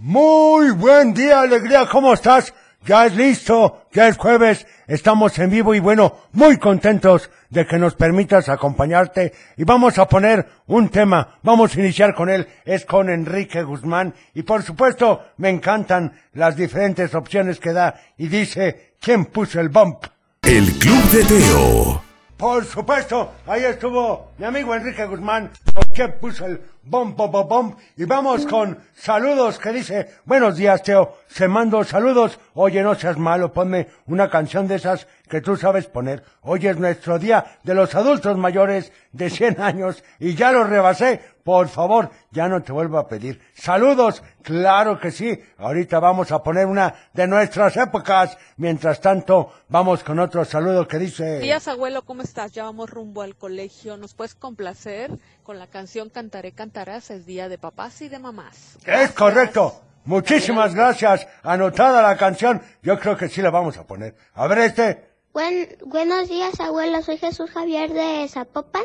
Muy buen día, alegría, ¿cómo estás? Ya es listo, ya es jueves, estamos en vivo y bueno, muy contentos de que nos permitas acompañarte y vamos a poner un tema, vamos a iniciar con él, es con Enrique Guzmán y por supuesto me encantan las diferentes opciones que da y dice, ¿quién puso el bump? El Club de Teo. Por supuesto, ahí estuvo mi amigo Enrique Guzmán, que puso el bom, bom, bom, bom. Y vamos con saludos que dice, buenos días, Teo, se mando saludos. Oye, no seas malo, ponme una canción de esas que tú sabes poner. Hoy es nuestro día de los adultos mayores de 100 años y ya lo rebasé. Por favor, ya no te vuelvo a pedir. Saludos, claro que sí. Ahorita vamos a poner una de nuestras épocas. Mientras tanto, vamos con otro saludo que dice... Días, abuelo, ¿cómo estás? Ya vamos rumbo al colegio. ¿Nos puedes complacer con la canción Cantaré, Es día de papás y de mamás. Es correcto. Muchísimas gracias. Anotada la canción. Yo creo que sí la vamos a poner. A ver este. Buen- buenos días, abuelo. Soy Jesús Javier de Zapopan.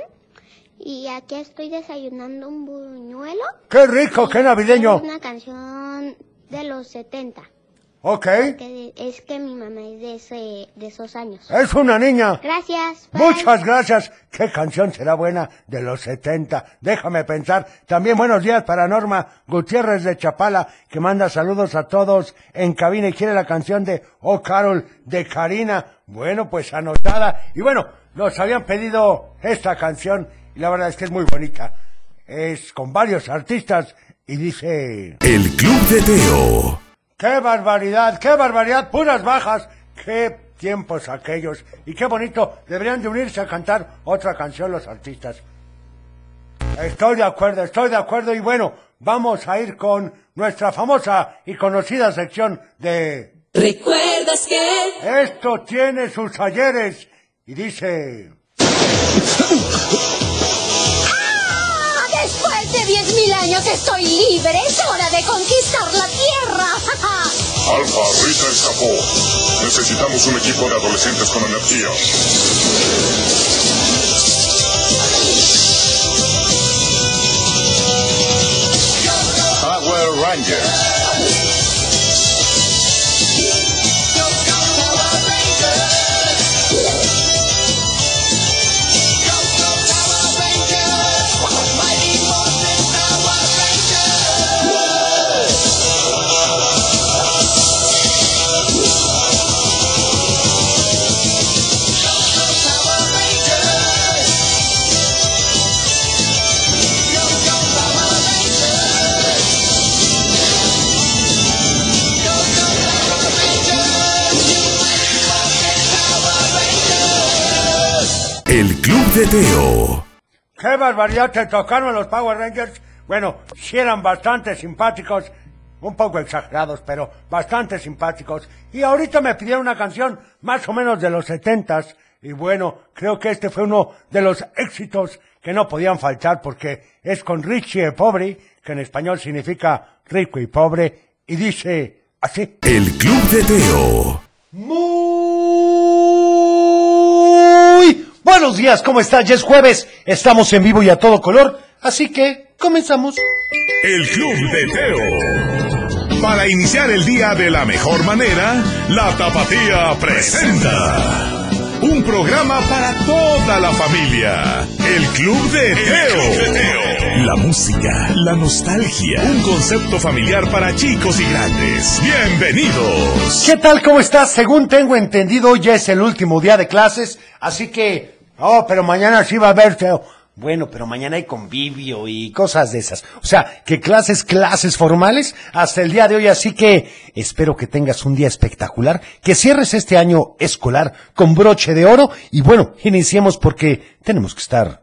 Y aquí estoy desayunando un buñuelo. ¡Qué rico, qué navideño! Es una canción de los 70. Ok. Que es que mi mamá es de, ese, de esos años. Es una niña. Gracias. bye. Muchas gracias. ¿Qué canción será buena de los 70? Déjame pensar. También buenos días para Norma Gutiérrez de Chapala, que manda saludos a todos en cabina y quiere la canción de Oh Carol de Karina. Bueno, pues anotada. Y bueno, nos habían pedido esta canción y la verdad es que es muy bonita. Es con varios artistas y dice... El Club de Teo. ¡Qué barbaridad! ¡Qué barbaridad! ¡Puras bajas! ¡Qué tiempos aquellos! Y qué bonito. Deberían de unirse a cantar otra canción los artistas. Estoy de acuerdo, estoy de acuerdo. Y bueno, vamos a ir con nuestra famosa y conocida sección de... ¿Recuerdas que? Esto tiene sus ayeres. Y dice... De 10.000 años estoy libre. Es hora de conquistar la Tierra. Alfa, Rita escapó. Necesitamos un equipo de adolescentes con energía. Power Rangers. Teo. ¡Qué barbaridad! Te tocaron los Power Rangers. Bueno, sí eran bastante simpáticos. Un poco exagerados, pero bastante simpáticos. Y ahorita me pidieron una canción más o menos de los setentas. Y bueno, creo que este fue uno de los éxitos que no podían faltar porque es con Richie Pobre, que en español significa rico y pobre. Y dice así. El Club de Teo. Muy buenos días, ¿cómo está? Ya es jueves, estamos en vivo y a todo color, así que comenzamos. El Club de Teo. Para iniciar el día de la mejor manera, la Tapatía presenta. Un programa para toda la familia. El Club de Teo. La música, la nostalgia. Un concepto familiar para chicos y grandes. Bienvenidos. ¿Qué tal, cómo estás? Según tengo entendido, hoy ya es el último día de clases, así que... Oh, pero mañana sí va a haber, Teo. Bueno, pero mañana hay convivio y cosas de esas. O sea, que clases, clases formales hasta el día de hoy, así que espero que tengas un día espectacular, que cierres este año escolar con broche de oro y bueno, iniciemos porque tenemos que estar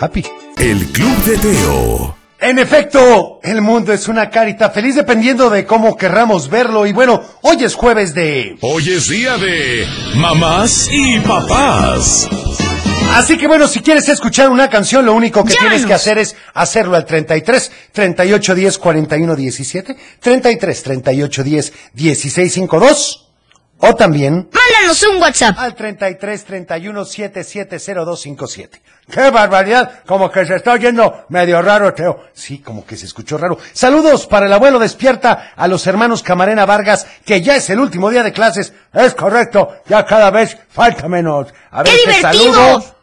happy. El Club de Teo. En efecto, el mundo es una carita feliz dependiendo de cómo querramos verlo y bueno, hoy es jueves de... Hoy es día de mamás y papás. Así que bueno, si quieres escuchar una canción, lo único que tienes que hacer es hacerlo al 33 38 10 41 17, 33 38 10 16 52 O también Mándanos un WhatsApp. al 33 31 770257. ¡Qué barbaridad! Como que se está oyendo medio raro, Teo. Sí, como que se escuchó raro. Saludos para el abuelo despierta a los hermanos Camarena Vargas, que ya es el último día de clases. Es correcto, ya cada vez falta menos. A ver, ¡Qué divertido! saludo.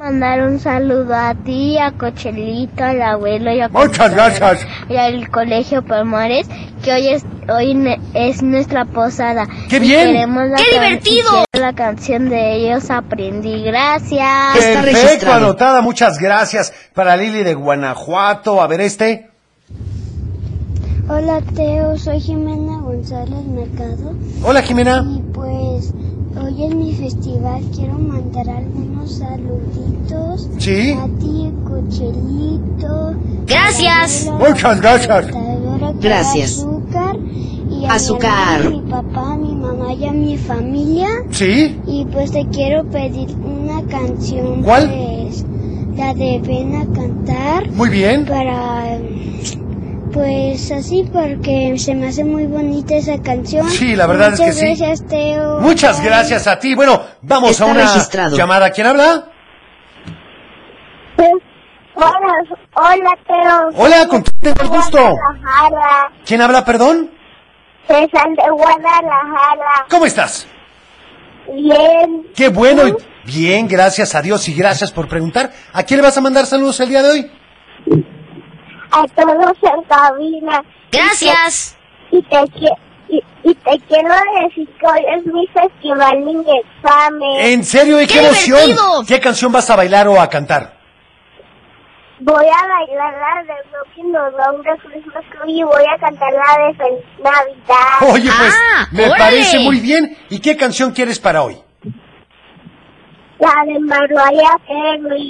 Mandar un saludo a ti, a Cochelito, al abuelo y a Muchas gracias. y al colegio Palmares, que hoy es hoy ne- es nuestra posada. ¡Qué bien! queremos la ¡Qué divertido! La canción de ellos aprendí. Gracias. Perfecto, anotada, muchas gracias. Para Lili de Guanajuato, a ver este. Hola Teo, soy Jimena González Mercado Hola Jimena. y pues hoy es mi festival. Quiero mandar algunos saluditos Sí. a ti, Cochelito. Gracias. abuela, Muchas gracias. Gracias. Azúcar. Y a Azúcar. Mi, hermano, mi papá, mi mamá y a mi familia. Sí. Y pues te quiero pedir una canción. ¿Cuál? Pues, la de Ven a cantar. Muy bien. Para. Pues así, porque se me hace muy bonita esa canción. Sí, la verdad es Muchas que sí. gracias, Teo. Muchas Bye. gracias a ti. Bueno, vamos Está a una registrado. llamada. ¿Quién habla? Hola, hola, Teo. Hola, ¿con quién tengo el gusto? Guadalajara. ¿Quién habla, perdón? César de Guadalajara. ¿Cómo estás? Bien. Qué bueno. Bien, gracias a Dios y gracias por preguntar. ¿A quién le vas a mandar saludos el día de hoy? A todos en cabina. Gracias. Y te, qui- y, y te quiero decir que hoy es mi festival mi examen. ¿En serio? ¿Y qué, ¡Qué emoción? divertido! ¿Qué canción vas a bailar o a cantar? Voy a bailar la de Broken Down de Christmas Tree y voy a cantar la de Feliz Navidad. Oye, pues Ah, me órale. parece muy bien. ¿Y qué canción quieres para hoy?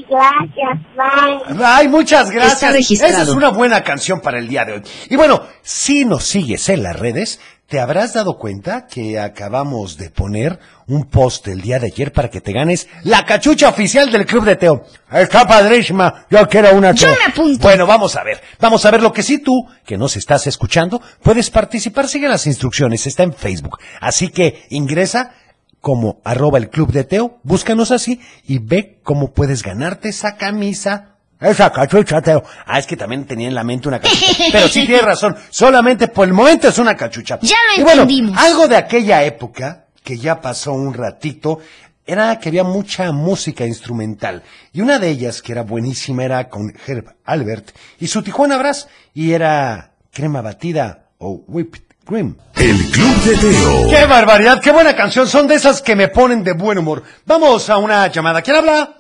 Gracias, bye. Ay, muchas gracias. Esa es una buena canción para el día de hoy. Y bueno, si nos sigues en las redes, te habrás dado cuenta que acabamos de poner un post el día de ayer para que te ganes la cachucha oficial del Club de Teo. Está padrísima. Yo quiero una, Yo me apunto. Bueno, vamos a ver. Vamos a ver lo que sí tú, que nos estás escuchando, puedes participar. Sigue las instrucciones, está en Facebook. Así que ingresa como arroba el Club de Teo, búscanos así y ve cómo puedes ganarte esa camisa. Esa cachucha, Teo. Ah, es que también tenía en la mente una cachucha. Pero sí tienes razón, solamente por el momento es una cachucha. Ya lo y bueno, entendimos. algo de aquella época, que ya pasó un ratito, era que había mucha música instrumental. Y una de ellas, que era buenísima, era con Herb Albert y su Tijuana Brass, y era crema batida o whipped cream. El Club de Teo. ¡Qué barbaridad! ¡Qué buena canción! Son de esas que me ponen de buen humor. Vamos a una llamada. ¿Quién habla?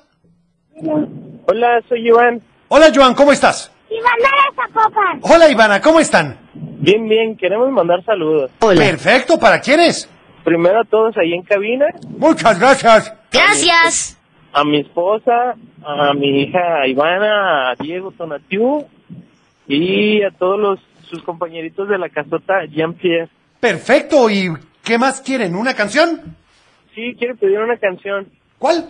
Hola, soy Iván. Hola, Joan, ¿cómo estás? Ivana Zapopan. Hola, Ivana, ¿cómo están? Bien, bien, queremos mandar saludos. Hola. Perfecto, ¿para quiénes? Primero a todos ahí en cabina, Muchas gracias. Gracias. a mi esposa, a mi hija Ivana, a Diego Tonatiu y a todos los sus compañeritos de la casota Jean-Pierre. Perfecto, ¿y qué más quieren? ¿Una canción? Sí, quiero pedir una canción, ¿Cuál?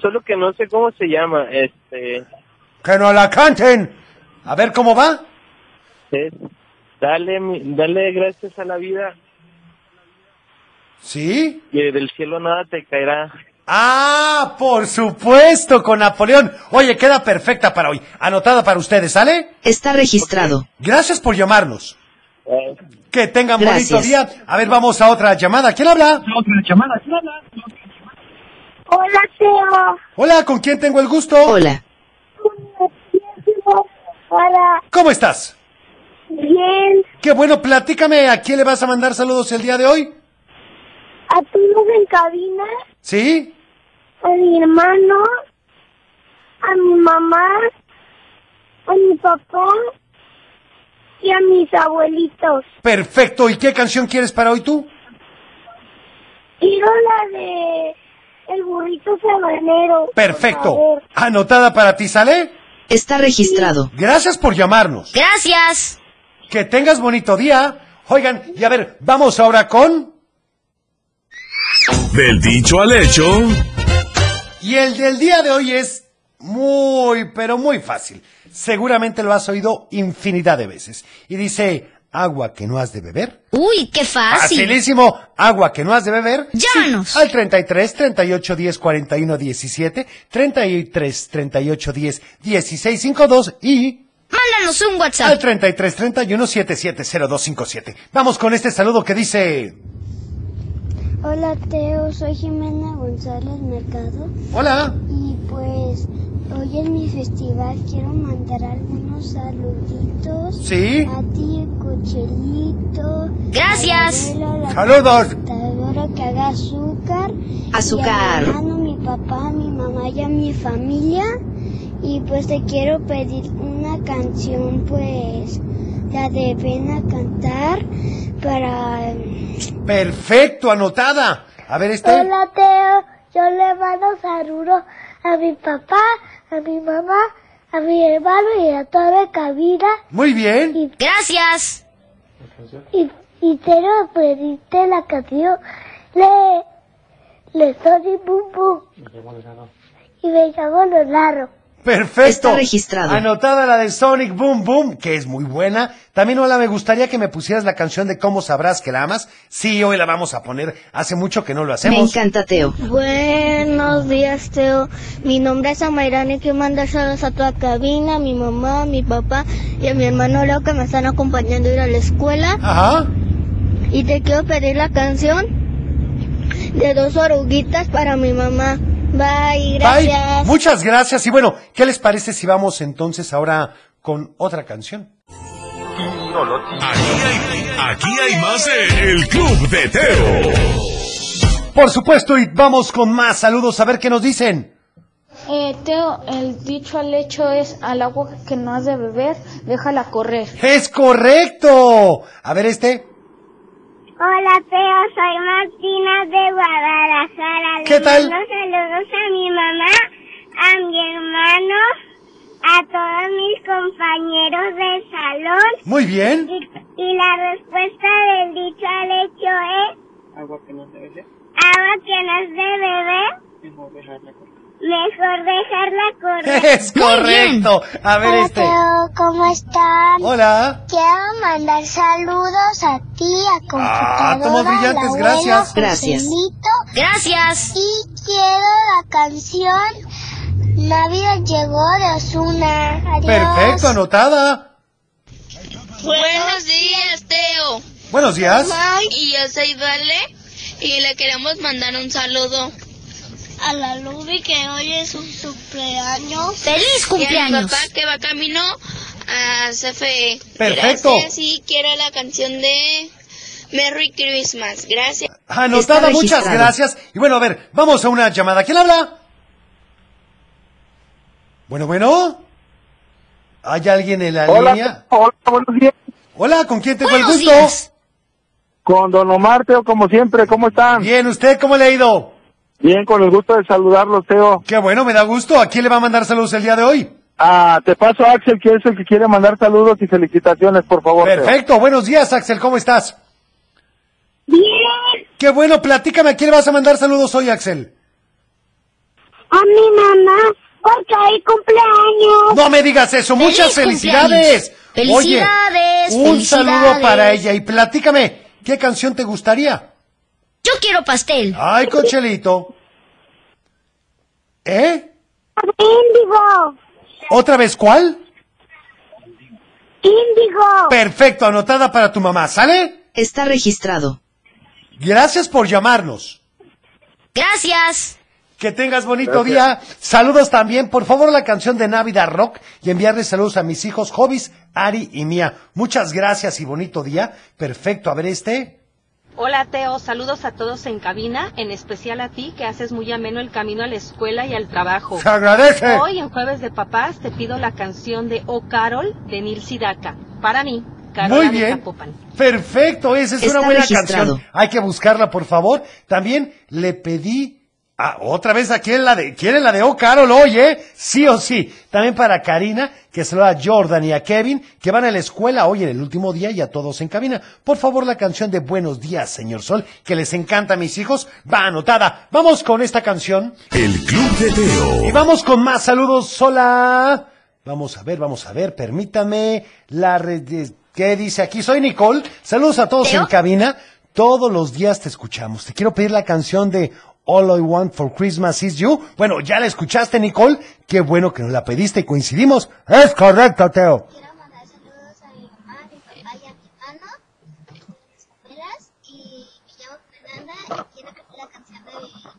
solo que no sé cómo se llama. Este, Que nos la canten. A ver cómo va. es dale, dale gracias a la vida ¿Sí? y del cielo nada te caerá. Ah, por supuesto, con Napoleón. Oye, queda perfecta para hoy. Anotada para ustedes, ¿sale? Está registrado. Gracias por llamarnos. Eh, Que tengan bonito Gracias. día. A ver, vamos a otra llamada. ¿Quién habla? Hola, Teo. Hola, ¿con quién tengo el gusto? Hola. Hola, ¿Cómo estás? bien. Qué bueno, platícame, ¿a quién le vas a mandar saludos el día de hoy? A todos en cabina, ¿Sí? a mi hermano, a mi mamá, a mi papá y a mis abuelitos. Perfecto, ¿y qué canción quieres para hoy tú? Quiero la de El burrito sabanero. Perfecto. Anotada para ti, ¿sale? Está registrado. Gracias por llamarnos. Gracias. Que tengas bonito día. Oigan, y a ver, vamos ahora con... Del dicho al hecho. Y el del día de hoy es muy, pero muy fácil. Seguramente lo has oído infinidad de veces. Y dice, agua que no has de beber? Uy, qué fácil. Facilísimo. Agua que no has de beber. Llámanos. Sí, al 33 38 10 41 17, 33 38 10 16 52 y Mándanos un al WhatsApp. 33 31 770257. Vamos con este saludo que dice... Hola Teo, soy Jimena González Mercado Hola. y pues hoy en mi festival quiero mandar algunos saluditos Sí. a ti, Cochelito. Gracias. a la abuela, la Saludos. que haga azúcar. Azúcar. Y a mi hermano, mi papá, mi mamá y a mi familia. Y pues te quiero pedir una canción, pues la de Ven a cantar para... Perfecto, anotada. A ver este. Hola Teo, yo le mando saludos a mi papá, a mi mamá, a mi hermano y a toda la cabina. Muy bien. Y, Gracias. y, y quiero pedirte la canción de, de Sony Boom Boom. Y me llamo Leonardo. Perfecto. Está registrado. Anotada la de Sonic Boom Boom, que es muy buena. También, hola, me gustaría que me pusieras la canción de Cómo sabrás que la amas. Sí, hoy la vamos a poner. Hace mucho que no lo Me hacemos. encanta Teo. Buenos días, Teo. Mi nombre es Amairani, quiero mandar saludos a toda cabina, a mi mamá, a mi papá y a mi hermano Leo que me están acompañando a ir a la escuela. Ajá. Y te quiero pedir la canción de dos oruguitas para mi mamá. Bye, gracias. Bye. Muchas gracias. Y bueno, ¿qué les parece si vamos entonces ahora con otra canción? Aquí hay, aquí hay más de El Club de Teo. Por supuesto, y vamos con más saludos a ver qué nos dicen. Eh, Teo, el dicho al hecho es al agua que no has de beber, déjala correr. Es correcto. A ver este. Hola, Teo, soy Martina de Guadalajara. ¿Qué Le tal? mando saludos a mi mamá, a mi hermano, a todos mis compañeros del salón. Muy bien. Y, y la respuesta del dicho al hecho es... Agua que no es de beber. Agua que no es de beber. Mejor dejarla correr. Mejor dejarla correr. Es correcto. A ver Hola, este. Teo, ¿cómo están? Hola. Quiero mandar saludos a ti, a computadora, tomos brillantes, al abuelo, gracias. Gracias. Joselito, Gracias. Y quiero la canción Navidad llegó de Osuna. Adiós. Perfecto, anotada. Buenos días, Teo. Buenos días. Y yo soy Vale y le queremos mandar un saludo. A la Lubi que hoy es su cumpleaños. ¡Feliz Y a mi cumpleaños! papá que va camino a CFE. Perfecto. Gracias y quiero la canción de Merry Christmas. Gracias. Anotada, muchas gracias. Y bueno, a ver, vamos a una llamada. ¿Quién habla? Bueno, bueno. ¿Hay alguien en la línea? hola, buenos días. Hola, ¿con quién tengo el gusto? días. Con Don Omar, Teo, como siempre, ¿cómo están? Bien, ¿usted cómo le ha ido? Bien, con el gusto de saludarlos, Teo. Qué bueno, me da gusto. ¿A quién le va a mandar saludos el día de hoy? Ah, te paso a Axel, que es el que quiere mandar saludos y felicitaciones, por favor. Teo. Perfecto, buenos días, Axel, ¿cómo estás? Bien, Qué bueno, platícame, ¿a quién le vas a mandar saludos hoy, Axel? a mi mamá, porque hay cumpleaños. No me digas eso, muchas ¡Feliz felicidades. cumpleaños! Oye, ¡Felicidades, un felicidades! saludo para ella y platícame, ¿qué canción te gustaría? Yo quiero pastel. Ay, cochelito. ¿Eh? Índigo, ¿Otra vez cuál? índigo. Perfecto, anotada para tu mamá, ¿sale? Está registrado. Gracias por llamarnos. Gracias. Que tengas bonito día. Saludos también, por favor, la canción de Navidad Rock y enviarles saludos a mis hijos Hobbies, Ari y Mía. Muchas gracias y bonito día. Perfecto, a ver este. Hola Teo, saludos a todos en cabina, en especial a ti que haces muy ameno el camino a la escuela y al trabajo. Se agradece. Hoy en Jueves de Papás te pido la canción de Oh Carol de Nil Sidaka. Para mí, Carola Muy bien. Perfecto, esa es Está una buena registrado. canción. Hay que buscarla, por favor. También le pedí ah, otra vez a quién la de quiere la de Oh Carol hoy, ¿eh? Sí o sí. También para Karina, que se lo da a Jordan y a Kevin, que van a la escuela hoy en el último día y a todos en cabina. Por favor, la canción de Buenos días, señor Sol, que les encanta a mis hijos, va anotada. Vamos con esta canción. El Club de Teo. Y vamos con más saludos. Hola. Vamos a ver, vamos a ver, permítame. La red ¿Qué dice aquí? Soy Nicole. Saludos a todos ¿Teo? en cabina. Todos los días te escuchamos. Te quiero pedir la canción de All I Want for Christmas is You. Bueno, ya la escuchaste, Nicole. Qué bueno que nos la pediste y coincidimos. Es correcto, Teo. Quiero mandar saludos a mi mamá, a mi papá y a mi hermano, y me llamo Fernanda y quiero cantar la canción de mi vida.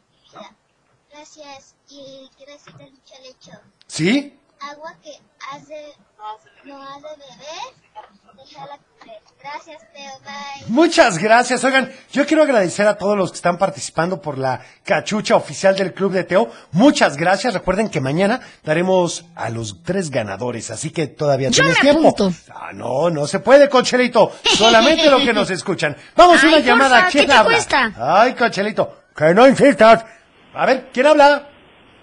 Gracias, y quiero decirte dicho al hecho. ¿Sí? Agua que has de, no has de beber. Gracias, Teo, bye. Muchas gracias. Oigan, yo quiero agradecer a todos los que están participando por la cachucha oficial del Club de Teo. Muchas gracias. Recuerden que mañana daremos a los tres ganadores, así que todavía Yo tienes me tiempo. Ah, no, no se puede, Cochelito. Solamente lo que nos escuchan. Vamos, Ay, una porfa, llamada. ¿qué ¿Quién te habla? cuesta? Ay, Cochelito. Que no insistas. A ver, ¿quién habla?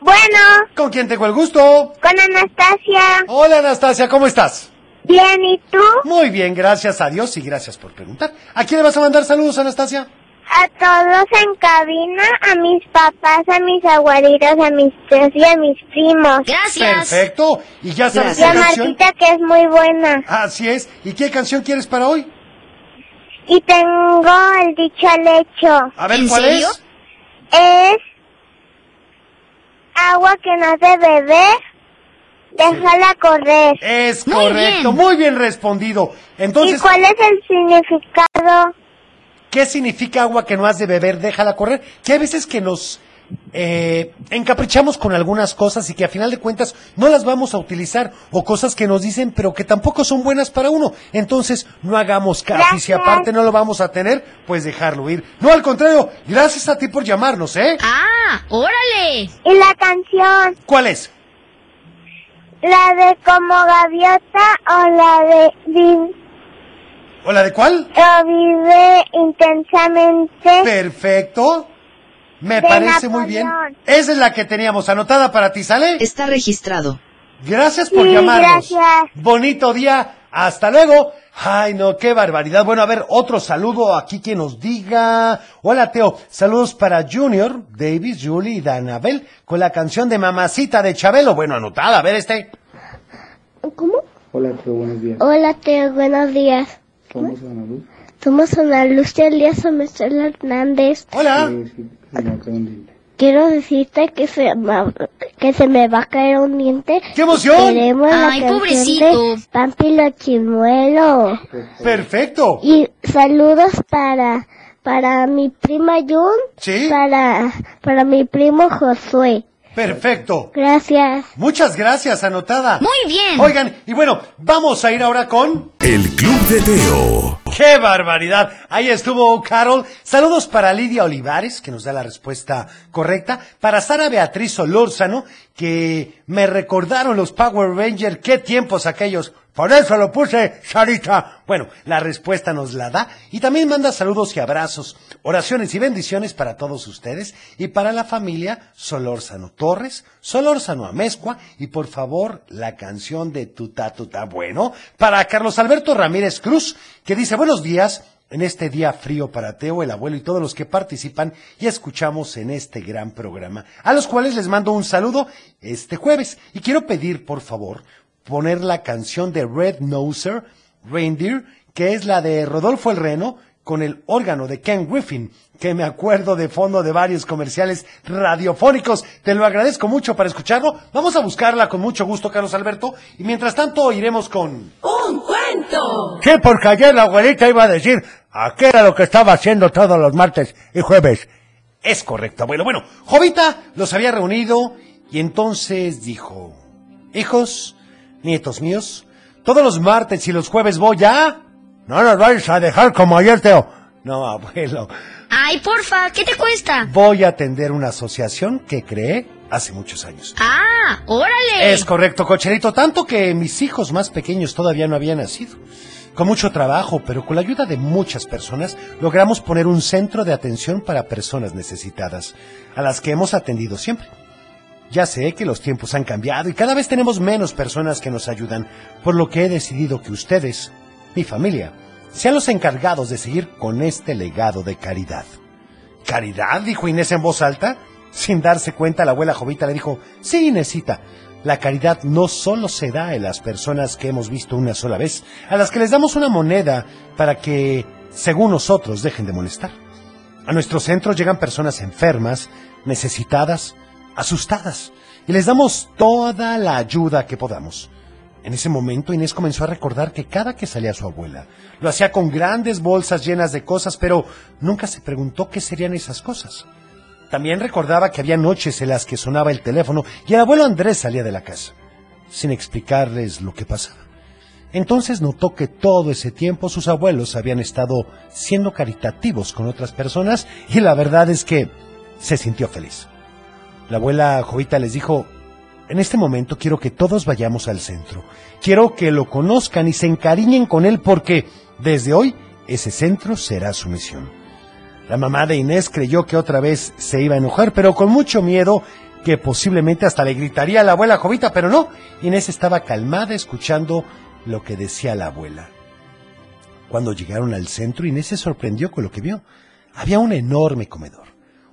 Bueno, ¿Con quién tengo el gusto? con Anastasia. Hola, Anastasia, ¿cómo estás? Bien, ¿y tú? Muy bien, gracias a Dios y gracias por preguntar. ¿A quién le vas a mandar saludos, Anastasia? A todos en cabina, a mis papás, a mis abuelitos, a mis tíos y a mis primos. Gracias. Perfecto. ¿Y ya sabes Y a qué canción? Martita, que es muy buena. Así es. ¿Y qué canción quieres para hoy? Y tengo el dicho al hecho. A ver, ¿En ¿cuál serio? es? Es agua que no has de beber, déjala correr. Es Muy correcto. bien. Muy bien respondido. ¿Y Entonces, cuál es el significado? ¿qué significa agua que no has de beber? Déjala correr. Que hay veces que nos eh, encaprichamos con algunas cosas y que a final de cuentas no las vamos a utilizar o cosas que nos dicen pero que tampoco son buenas para uno. Entonces, no hagamos caso y si aparte no lo vamos a tener, pues dejarlo ir. No, al contrario, gracias a ti por llamarnos, ¿eh? Ah, órale. Y la canción, ¿Cuál es? La de como gaviota o la de vi- ¿O la de cuál? o vive intensamente. Perfecto. Me De parece muy bien. Esa es la que teníamos anotada para ti, ¿sale? Está registrado. Gracias por Sí, llamarnos. gracias. Bonito día. Hasta luego. Ay, no, qué barbaridad. Bueno, a ver, otro saludo aquí que nos diga. Hola, Teo. Saludos para Junior, Davis, Julie y Danabel con la canción de Mamacita de Chabelo. Bueno, anotada. A ver este. ¿Cómo? Hola, Teo, buenos días. Hola, Teo, buenos días. ¿Cómo se llama Luz? Somos Ana Lucia Elías Hernández. Hola. Eh, sí, un diente. Quiero decirte que se, que se me va a caer un diente. ¡Qué emoción! Ay, pobrecito. de Pampi lo chimuelo. Perfecto. Y saludos para, para mi prima Jun. Sí. Para, para mi primo Josué. Perfecto. Gracias. Muchas gracias, anotada. Muy bien. Oigan, y bueno, vamos a ir ahora con... El Club de Teo. ¡Qué barbaridad! Ahí estuvo Carol. Saludos para Lidia Olivares, que nos da la respuesta correcta. Para Sara Beatriz Solórzano, que me recordaron los Power Rangers. ¡Qué tiempos aquellos! Por eso lo puse, Sarita. Bueno, la respuesta nos la da. Y también manda saludos y abrazos, oraciones y bendiciones para todos ustedes y para la familia Solórzano Torres, Solórzano Amezcua y por favor la canción de Tuta Tuta. Bueno, para Carlos Alberto Ramírez Cruz, que dice buenos días. En este día frío para Teo, el abuelo y todos los que participan y escuchamos en este gran programa, a los cuales les mando un saludo este jueves. Y quiero pedir, por favor, poner la canción de Red Noser, Reindeer, que es la de Rodolfo el Reno, con el órgano de Ken Griffin, que me acuerdo de fondo de varios comerciales radiofónicos. Te lo agradezco mucho para escucharlo. Vamos a buscarla con mucho gusto, Carlos Alberto. Y mientras tanto iremos con... ¡Un cuento! Sí, porque ayer la abuelita iba a decir a qué era lo que estaba haciendo todos los martes y jueves. Es correcto, abuelo. Bueno, Jovita los había reunido y entonces dijo, hijos, nietos míos, todos los martes y los jueves voy a... No nos vais a dejar como ayer, Teo. No, abuelo, Ay, porfa, ¿qué te cuesta? voy a atender una asociación que creé hace muchos años. Ah, órale. Es correcto, cocherito, tanto que mis hijos más pequeños todavía no habían nacido. Con mucho trabajo, pero con la ayuda de muchas personas, logramos poner un centro de atención para personas necesitadas, a las que hemos atendido siempre. Ya sé que los tiempos han cambiado y cada vez tenemos menos personas que nos ayudan, por lo que he decidido que ustedes, mi familia, sean los encargados de seguir con este legado de caridad. ¿Caridad? dijo Inés en voz alta. Sin darse cuenta, la abuela Jovita le dijo, sí, Inésita, La caridad no solo se da en las personas que hemos visto una sola vez, a las que les damos una moneda para que, según nosotros, dejen de molestar. A nuestro centro llegan personas enfermas, necesitadas, asustadas, y les damos toda la ayuda que podamos. En ese momento Inés comenzó a recordar que cada que salía su abuela, lo hacía con grandes bolsas llenas de cosas, pero nunca se preguntó qué serían esas cosas. También recordaba que había noches en las que sonaba el teléfono y el abuelo Andrés salía de la casa, sin explicarles lo que pasaba. Entonces notó que todo ese tiempo sus abuelos habían estado siendo caritativos con otras personas y la verdad es que se sintió feliz. La abuela Jovita les dijo, en este momento quiero que todos vayamos al centro. Quiero que lo conozcan y se encariñen con él porque desde hoy ese centro será su misión. La mamá de Inés creyó que otra vez se iba a enojar, pero con mucho miedo que posiblemente hasta le gritaría a la abuela Jovita, pero no. Inés estaba calmada escuchando lo que decía la abuela. Cuando llegaron al centro, Inés se sorprendió con lo que vio. Había un enorme comedor,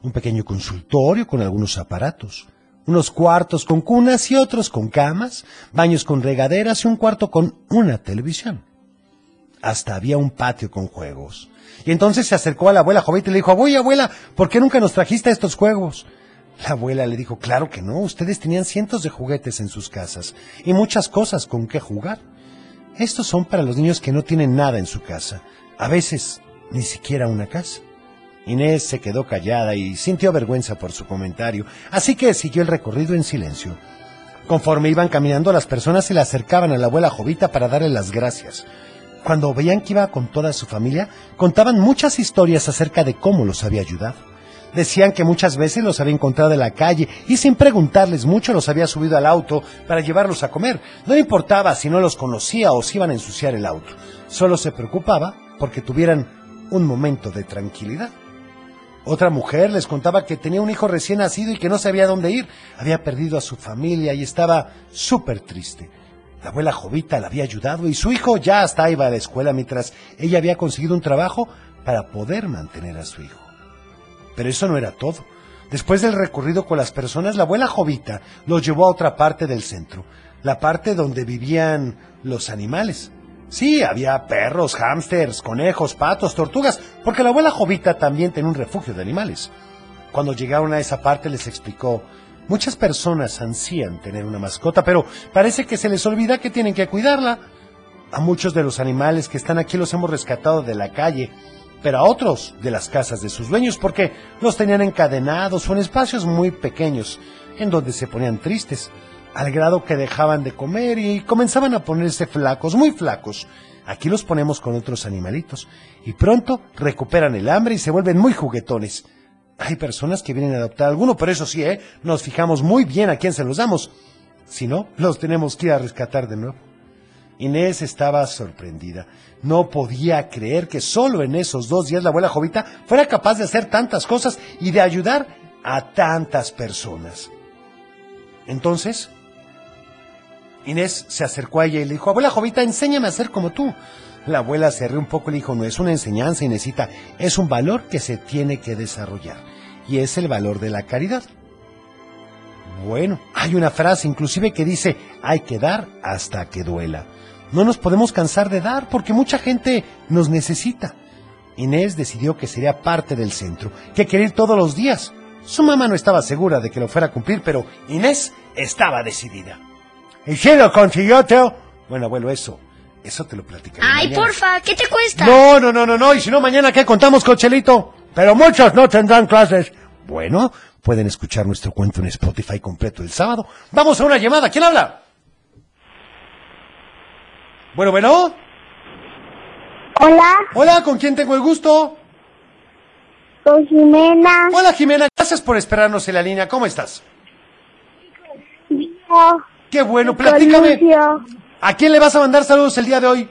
un pequeño consultorio con algunos aparatos, unos cuartos con cunas y otros con camas, baños con regaderas y un cuarto con una televisión. Hasta había un patio con juegos. Y entonces se acercó a la abuela Jovita y le dijo, abuela, abuela, ¿por qué nunca nos trajiste estos juegos? La abuela le dijo, claro que no, ustedes tenían cientos de juguetes en sus casas y muchas cosas con que jugar. Estos son para los niños que no tienen nada en su casa, a veces ni siquiera una casa. Inés se quedó callada y sintió vergüenza por su comentario, así que siguió el recorrido en silencio. Conforme iban caminando, las personas se le acercaban a la abuela Jovita para darle las gracias. Cuando veían que iba con toda su familia, contaban muchas historias acerca de cómo los había ayudado. Decían que muchas veces los había encontrado en la calle y sin preguntarles mucho los había subido al auto para llevarlos a comer. No importaba si no los conocía o si iban a ensuciar el auto. Solo se preocupaba porque tuvieran un momento de tranquilidad. Otra mujer les contaba que tenía un hijo recién nacido y que no sabía dónde ir. Había perdido a su familia y estaba súper triste. La abuela Jovita la había ayudado y su hijo ya hasta iba a la escuela mientras ella había conseguido un trabajo para poder mantener a su hijo. Pero eso no era todo. Después del recorrido con las personas, la abuela Jovita los llevó a otra parte del centro, la parte donde vivían los animales. Sí, había perros, hámsters, conejos, patos, tortugas, porque la abuela Jovita también tenía un refugio de animales. Cuando llegaron a esa parte les explicó, muchas personas ansían tener una mascota, pero parece que se les olvida que tienen que cuidarla. A muchos de los animales que están aquí los hemos rescatado de la calle, pero a otros de las casas de sus dueños porque los tenían encadenados o en espacios muy pequeños, en donde se ponían tristes, al grado que dejaban de comer y comenzaban a ponerse flacos, muy flacos. Aquí los ponemos con otros animalitos y pronto recuperan el hambre y se vuelven muy juguetones. Hay personas que vienen a adoptar alguno, pero eso sí, ¿eh? nos fijamos muy bien a quién se los damos. Si no, los tenemos que ir a rescatar de nuevo. Inés estaba sorprendida. No podía creer que solo en esos dos días la abuela Jovita fuera capaz de hacer tantas cosas y de ayudar a tantas personas. Entonces, Inés se acercó a ella y le dijo, abuela Jovita, enséñame a ser como tú. La abuela se rió un poco y le dijo, no es una enseñanza, Inésita, es un valor que se tiene que desarrollar. Y es el valor de la caridad. Bueno, hay una frase inclusive que dice, hay que dar hasta que duela. No nos podemos cansar de dar porque mucha gente nos necesita. Inés decidió que sería parte del centro, que quería ir todos los días. Su mamá no estaba segura de que lo fuera a cumplir, pero Inés estaba decidida. ¿Y si lo consiguió, Teo? Bueno, abuelo, eso, eso te lo platicaré Ay, mañana. porfa, ¿qué te cuesta? No, no, no, no, no. Y si no, mañana, ¿qué contamos, Cochelito? Pero muchos no tendrán clases. Bueno, pueden escuchar nuestro cuento en Spotify completo el sábado. Vamos a una llamada. ¿Quién habla? Bueno, bueno. Hola, Hola, ¿con quién tengo el gusto? con Jimena. Hola, Jimena. Gracias por esperarnos en la línea. ¿Cómo estás? Yo, Qué bueno, platícame. ¿A quién le vas a mandar saludos el día de hoy?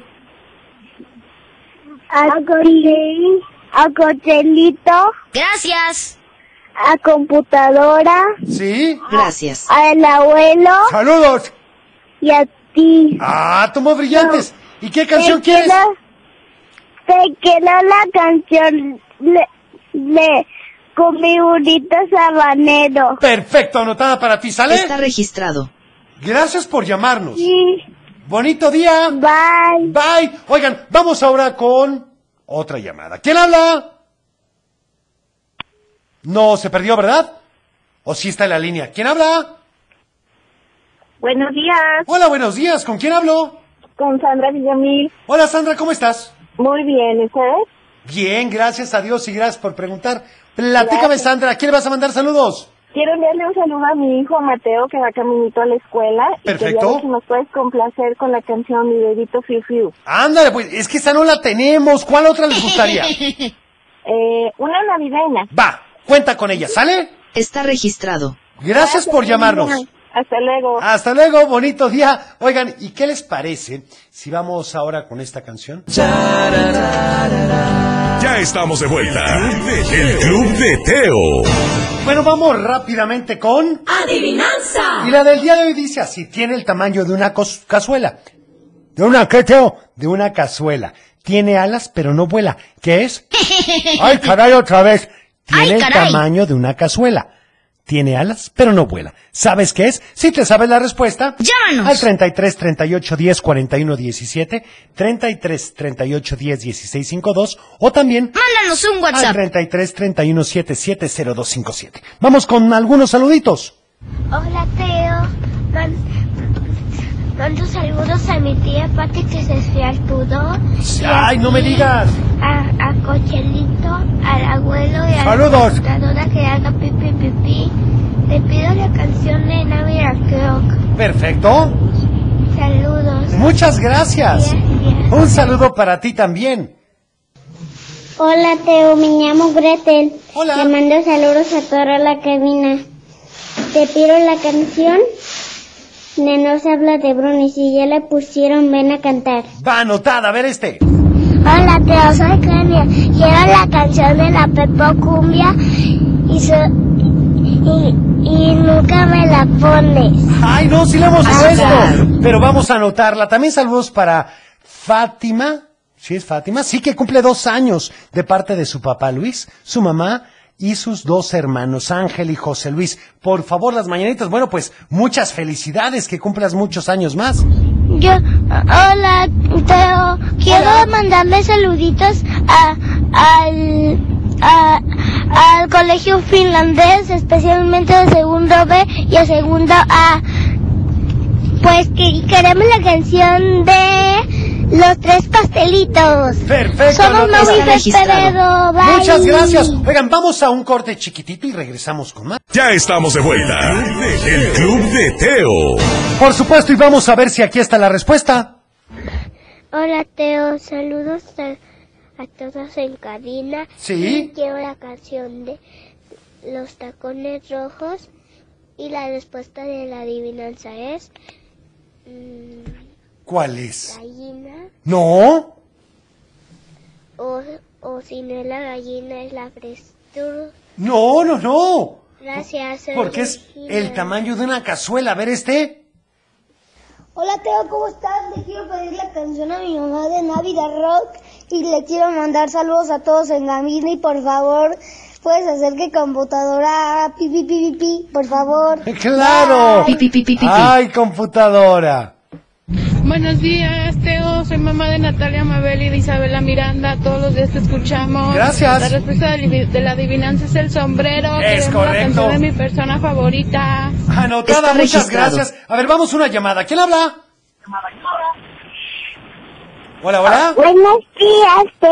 a Cochelito, a Cochelito, Gracias. a computadora, ¿Sí? Gracias. al abuelo Saludos. y a ti. Ah, tomó brillantes. ¿Y qué canción Te quieres? quiero- Te quiero la canción le, le, con mi burrito sabanero. Perfecto, anotada para ti, ¿sale? Está registrado. Gracias por llamarnos. Sí. Bonito día. Bye. Bye. Oigan, vamos ahora con otra llamada. ¿Quién habla? No, se perdió, ¿verdad? ¿O sí está en la línea? ¿Quién habla? Buenos días, Hola, buenos días. ¿Con quién hablo? con Sandra Villamil. Hola, Sandra, ¿cómo estás? Muy bien, ¿y ustedes? Bien, gracias a Dios y gracias por preguntar. Platícame, Gracias. Sandra, ¿a quién le vas a mandar saludos? Quiero enviarle un saludo a mi hijo Mateo que va caminito a la escuela. Perfecto. Y quería ver si nos puedes complacer con la canción Mi Dedito Fiu Fiu. Ándale, pues, es que esa no la tenemos. ¿Cuál otra les gustaría? Eh, una navideña. Va, cuenta con ella, ¿sale? Está registrado. Gracias por llamarnos. Hasta luego. Hasta luego, bonito día. Oigan, ¿y qué les parece si vamos ahora con esta canción? Ya estamos de vuelta. El Club de Teo. Bueno, vamos rápidamente con... ¡Adivinanza! Y la del día de hoy dice así, tiene el tamaño de una cazuela. ¿De una qué, Teo? De una cazuela. Tiene alas, pero no vuela. ¿Qué es? Ay, caray, otra vez. Tiene Ay, el tamaño de una cazuela. Tiene alas, pero no vuela. ¿Sabes qué es? Si te sabes la respuesta. Llámanos. Al 33 38 10 41 17, 33 38 10 16 52 o también Mándanos un al WhatsApp. 33 31 77 0257. Vamos con algunos saluditos. Hola, Teo. Man- mando saludos a mi tía Pati que se a Ay, no me digas. A, a Cochelito, al abuelo y a Saludos. la computadora que haga pipi pipi. Te pido la canción de Navidad Clock. Perfecto. Saludos. Muchas gracias. Un saludo para ti también. Hola, Teo. Me llamo Gretel. Hola. Le mando saludos a toda la cabina. Te pido la canción de No se habla de Bruno y si ya le pusieron, ven a cantar. Va anotada, a ver este. Hola, Teo, soy Kenia. Quiero la canción de la Pepo Cumbia y, so- y, y nunca me la pones. Ay, no, sí la hemos Ah, puesto. Pero vamos a anotarla. También saludos para Fátima. ¿Sí es Fátima? Sí, que cumple dos años de parte de su papá Luis, su mamá y sus dos hermanos, Ángel y José Luis. Por favor, las mañanitas. Bueno, pues muchas felicidades, que cumplas muchos años más. Yo, hola, Teo. Quiero mandarle saluditos a, al, a- al colegio finlandés, especialmente de segundo B y a segundo A. Pues que queremos la canción de los tres pastelitos. Perfecto. Somos Fesperedo. Bye. Muchas gracias. Oigan, vamos a un corte chiquitito y regresamos con más. Ya estamos de vuelta. El Club de Teo. Por supuesto, y vamos a ver si aquí está la respuesta. Hola Teo, saludos a, a todos en cabina. Sí. Y quiero la canción de Los Tacones Rojos y la respuesta de la adivinanza es mm, ¿Cuál es? gallina No. o, o si no es la gallina es la frestura. No, no, no. Gracias. Porque es el tamaño de una cazuela. A ver este. Hola Teo, ¿cómo estás? Le quiero pedir la canción a mi mamá de Navidad Rock y le quiero mandar saludos a todos en cabina y por favor, puedes hacer que computadora haga pi pi pi pi, pi, por favor. ¡Claro! Bye. ¡Ay, computadora! Buenos días, Teo. Soy mamá de Natalia Mabel y de Isabela Miranda. Todos los días te escuchamos. Gracias. La respuesta de la- adivinanza es el sombrero. Es Queremos correcto. de mi persona favorita. Anotada, Está muchas registrado. gracias. A ver, vamos a una llamada. ¿Quién habla? Hola, hola. Buenos días, Teo.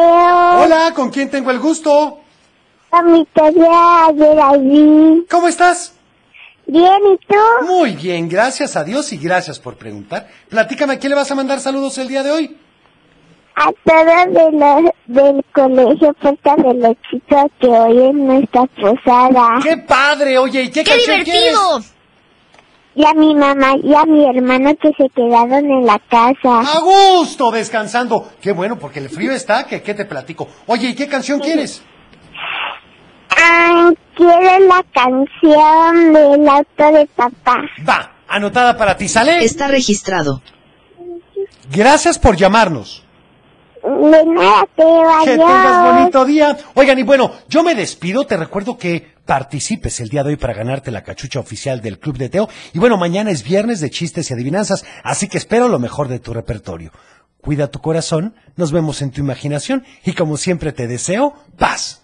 Hola, ¿con quién tengo el gusto? A mi tarea de allí. ¿Cómo estás? Bien, ¿y tú? Muy bien, gracias a Dios y gracias por preguntar. Platícame, ¿a quién le vas a mandar saludos el día de hoy? A todos de los, del colegio Puerta de los Chicos que hoy es nuestra posada. ¡Qué padre! Oye, ¿y qué, canción quieres? Y a mi mamá y a mi hermano que se quedaron en la casa. A gusto, descansando. Qué bueno, porque el frío está, que qué te platico. Oye, ¿y qué canción quieres? Ah, quiero la canción del auto de papá. Va, anotada para ti, ¿sale? Está registrado. Gracias por llamarnos. De nada, Teo, Que tengas bonito día. Oigan, y bueno, yo me despido. Te recuerdo que participes el día de hoy para ganarte la cachucha oficial del Club de Teo. Y bueno, mañana es viernes de chistes y adivinanzas, así que espero lo mejor de tu repertorio. Cuida tu corazón, nos vemos en tu imaginación y como siempre te deseo paz.